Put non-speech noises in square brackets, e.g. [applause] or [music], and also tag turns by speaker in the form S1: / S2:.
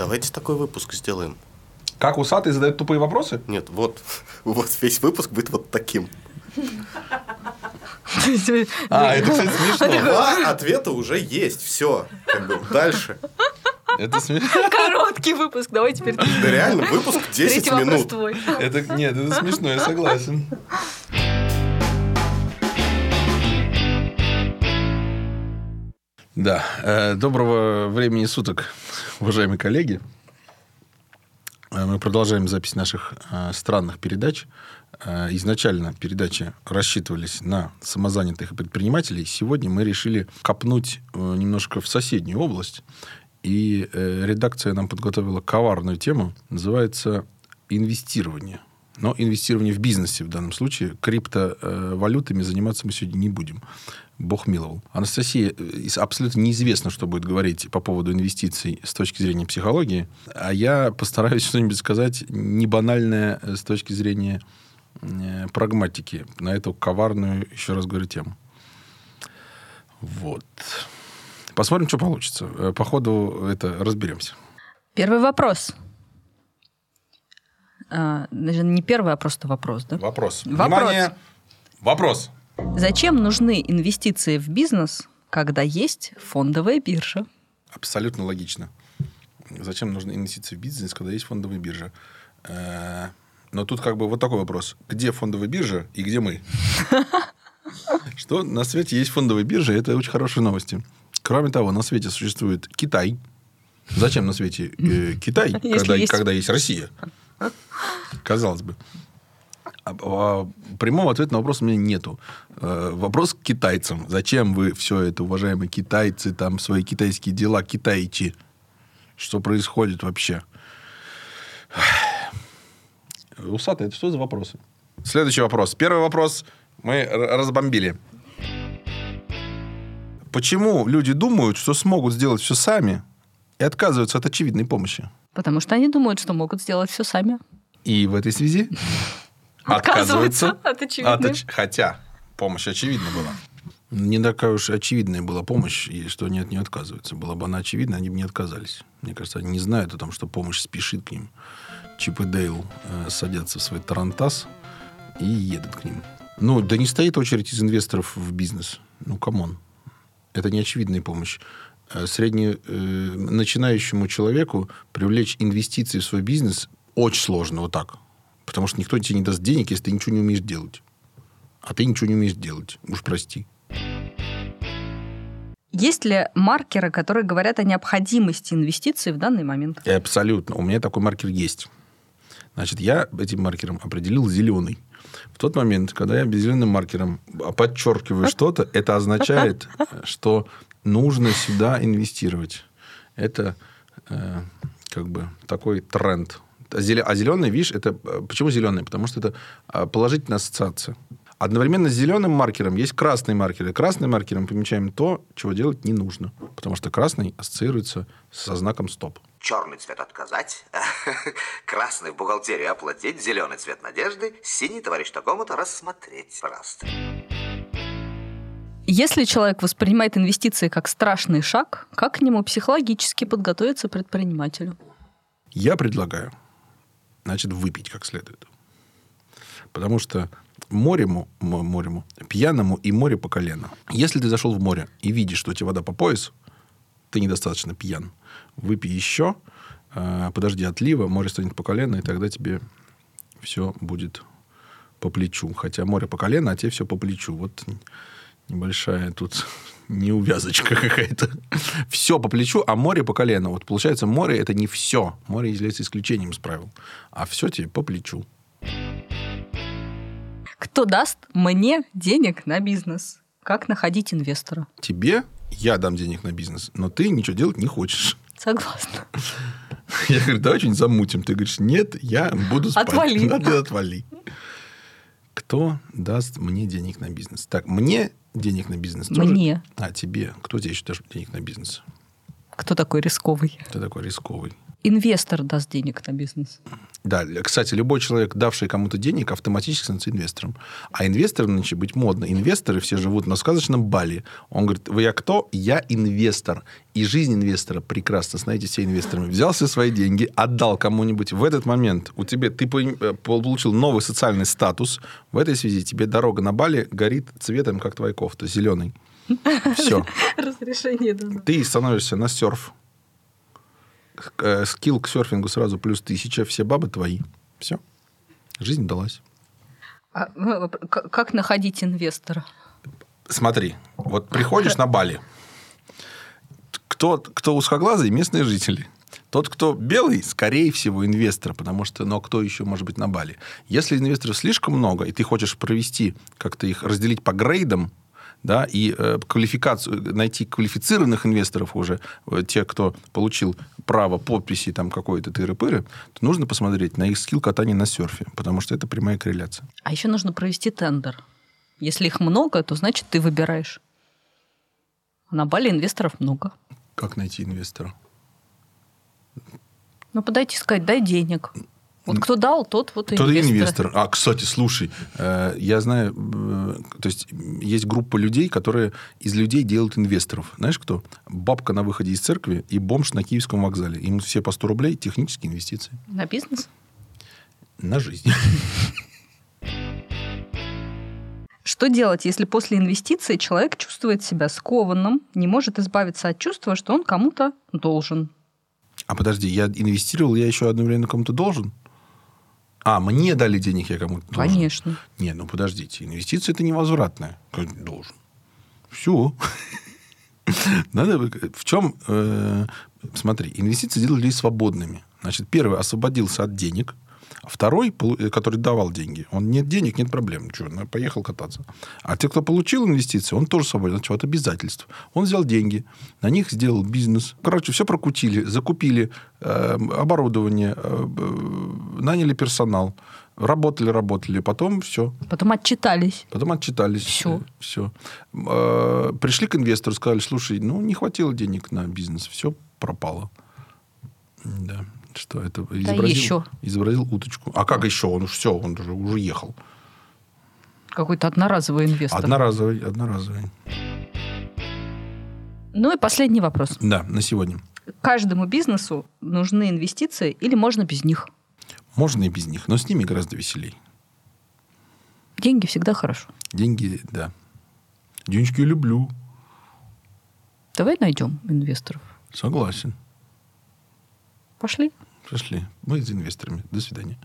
S1: Давайте такой выпуск сделаем.
S2: Как усатый задает тупые вопросы?
S1: Нет, вот, [laughs] вот весь выпуск будет вот таким.
S2: А, это, кстати, смешно. [laughs]
S1: Два ответа уже есть. Все. Как бы дальше.
S2: Это смешно. [laughs]
S3: Короткий выпуск. Давай теперь.
S1: Да реально, выпуск 10
S3: Третий вопрос
S1: минут.
S3: твой.
S2: Это, нет, это смешно, я согласен. Да, э, доброго времени суток, уважаемые коллеги. Э, Мы продолжаем запись наших э, странных передач. Э, Изначально передачи рассчитывались на самозанятых предпринимателей. Сегодня мы решили копнуть э, немножко в соседнюю область. И э, редакция нам подготовила коварную тему. Называется «Инвестирование». Но инвестирование в бизнесе в данном случае. Криптовалютами заниматься мы сегодня не будем. Бог миловал. Анастасия, э, абсолютно неизвестно, что будет говорить по поводу инвестиций с точки зрения психологии. А я постараюсь [laughs] что-нибудь сказать не банальное э, с точки зрения э, прагматики на эту коварную, еще раз говорю, тему. Вот. Посмотрим, что получится. По ходу это разберемся.
S3: Первый вопрос. А, даже не первый, а просто вопрос, да?
S2: Вопрос.
S3: Вопрос.
S2: Внимание! Вопрос.
S3: Зачем нужны инвестиции в бизнес, когда есть фондовая биржа?
S2: Абсолютно логично. Зачем нужны инвестиции в бизнес, когда есть фондовая биржа? Э, Но тут как бы вот такой вопрос. Где фондовая биржа и где мы? [laughs] Что на свете есть фондовая биржа, это очень хорошие новости. Кроме того, на свете существует Китай. Зачем на свете э, [laughs] Китай, когда
S3: есть-
S2: когда есть Россия? Казалось бы. Прямого ответа на вопрос у меня нету. Э, Вопрос к китайцам. Зачем вы все это, уважаемые китайцы, там свои китайские дела, китайчи? Что происходит вообще? Усатый, это что за вопросы? Следующий вопрос. Первый вопрос мы разбомбили. Почему люди думают, что смогут сделать все сами и отказываются от очевидной помощи?
S3: Потому что они думают, что могут сделать все сами.
S2: И в этой связи
S3: Отказываются от очевидной.
S2: от Хотя помощь очевидна была. Не такая уж очевидная была помощь, и что они от нее отказываются. Была бы она очевидна, они бы не отказались. Мне кажется, они не знают о том, что помощь спешит к ним. Чип и Дейл э, садятся в свой тарантас и едут к ним. Ну, да не стоит очередь из инвесторов в бизнес. Ну, come on. Это не очевидная помощь. Э, Средне, э, начинающему человеку привлечь инвестиции в свой бизнес очень сложно вот так. Потому что никто тебе не даст денег, если ты ничего не умеешь делать. А ты ничего не умеешь делать. Уж прости.
S3: Есть ли маркеры, которые говорят о необходимости инвестиций в данный момент?
S2: И абсолютно. У меня такой маркер есть. Значит, я этим маркером определил зеленый. В тот момент, когда я зеленым маркером подчеркиваю что-то, это означает, что нужно сюда инвестировать. Это э, как бы такой тренд. А зеле- а зеленый, видишь, это... э, Почему зеленый? Потому что это э, положительная ассоциация. Одновременно с зеленым маркером есть красный маркер. И красным маркером помечаем то, чего делать не нужно. Потому что красный ассоциируется со знаком стоп.
S4: Черный цвет отказать, [laughs] красный в бухгалтерию оплатить, зеленый цвет надежды, синий товарищ такому-то рассмотреть. Пожалуйста.
S3: Если человек воспринимает инвестиции как страшный шаг, как к нему психологически подготовиться предпринимателю?
S2: Я предлагаю, значит, выпить как следует. Потому что морему, морему, пьяному и море по колено. Если ты зашел в море и видишь, что у тебя вода по пояс, ты недостаточно пьян. Выпей еще, э, подожди отлива, море станет по колено, и тогда тебе все будет по плечу. Хотя море по колено, а тебе все по плечу. Вот небольшая тут [laughs] неувязочка какая-то. Все по плечу, а море по колено. Вот получается, море это не все. Море является исключением из правил. А все тебе по плечу.
S3: Кто даст мне денег на бизнес? Как находить инвестора?
S2: Тебе я дам денег на бизнес, но ты ничего делать не хочешь.
S3: Согласна. [laughs]
S2: Я говорю, давай что-нибудь замутим. Ты говоришь, нет, я буду спать.
S3: Отвали. [laughs]
S2: Ты отвали. Кто даст мне денег на бизнес? Так, мне денег на бизнес тоже?
S3: Мне.
S2: А, тебе. Кто тебе еще даст денег на бизнес?
S3: Кто такой рисковый?
S2: Ты такой рисковый.
S3: Инвестор даст денег на бизнес?
S2: Да, кстати, любой человек, давший кому-то денег, автоматически становится инвестором. А инвестор нынче быть модно. Инвесторы все живут на сказочном Бали. Он говорит, вы я кто? Я инвестор. И жизнь инвестора прекрасна. Знаете, все инвесторами. Взял все свои деньги, отдал кому-нибудь. В этот момент у тебя, ты э, получил новый социальный статус. В этой связи тебе дорога на Бали горит цветом, как твоя кофта, зеленый. Все. [laughs]
S3: Разрешение дано.
S2: Ты становишься на серф. Э, скилл к серфингу сразу плюс тысяча, все бабы твои. Все. Жизнь далась.
S3: А, ну, как находить инвестора?
S2: Смотри, вот приходишь на Бали. Кто, кто узкоглазый? Местные жители. Тот, кто белый, скорее всего, инвестор, потому что, но кто еще может быть на Бали? Если инвесторов слишком много, и ты хочешь провести, как-то их разделить по грейдам, да, и э, квалификацию, найти квалифицированных инвесторов уже, э, те, кто получил право подписи там какой-то тыры-пыры, то нужно посмотреть на их скилл катания на серфе, потому что это прямая корреляция.
S3: А еще нужно провести тендер. Если их много, то значит ты выбираешь. На Бали инвесторов много.
S2: Как найти инвестора?
S3: Ну, подойти сказать, дай денег. Вот кто дал, тот вот и
S2: тот
S3: инвестор.
S2: инвестор. А, кстати, слушай, э, я знаю, э, то есть есть группа людей, которые из людей делают инвесторов. Знаешь кто? Бабка на выходе из церкви и бомж на Киевском вокзале. Им все по 100 рублей технические инвестиции.
S3: На бизнес?
S2: На жизнь.
S3: Что делать, если после инвестиции человек чувствует себя скованным, не может избавиться от чувства, что он кому-то должен?
S2: А подожди, я инвестировал, я еще одновременно кому-то должен? А, мне дали денег, я кому-то должен.
S3: Конечно.
S2: Не, ну подождите, инвестиция это невозвратная. Должен. Все. [laughs] Надо, в чем, э, смотри, инвестиции делали свободными. Значит, первый освободился от денег – а второй, э, который давал деньги, он нет денег, нет проблем. Что, ну, поехал кататься. А те, кто получил инвестиции, он тоже свободен от чего-то обязательств. Он взял деньги, на них сделал бизнес. Короче, все прокутили, закупили э, оборудование, э, наняли персонал. Работали, работали, потом все.
S3: Потом отчитались.
S2: Потом отчитались.
S3: Все.
S2: Все. Э, пришли к инвестору, сказали, слушай, ну, не хватило денег на бизнес, все пропало. Да. Что это? Изобразил,
S3: да еще.
S2: Изобразил уточку. А как еще? Он все, он уже, уже ехал.
S3: Какой-то одноразовый инвестор.
S2: Одноразовый, одноразовый.
S3: Ну и последний вопрос.
S2: Да, на сегодня.
S3: Каждому бизнесу нужны инвестиции или можно без них?
S2: Можно и без них, но с ними гораздо веселей.
S3: Деньги всегда хорошо.
S2: Деньги, да. Денежки люблю.
S3: Давай найдем инвесторов.
S2: Согласен.
S3: Пошли.
S2: Пошли. Мы с инвесторами. До свидания.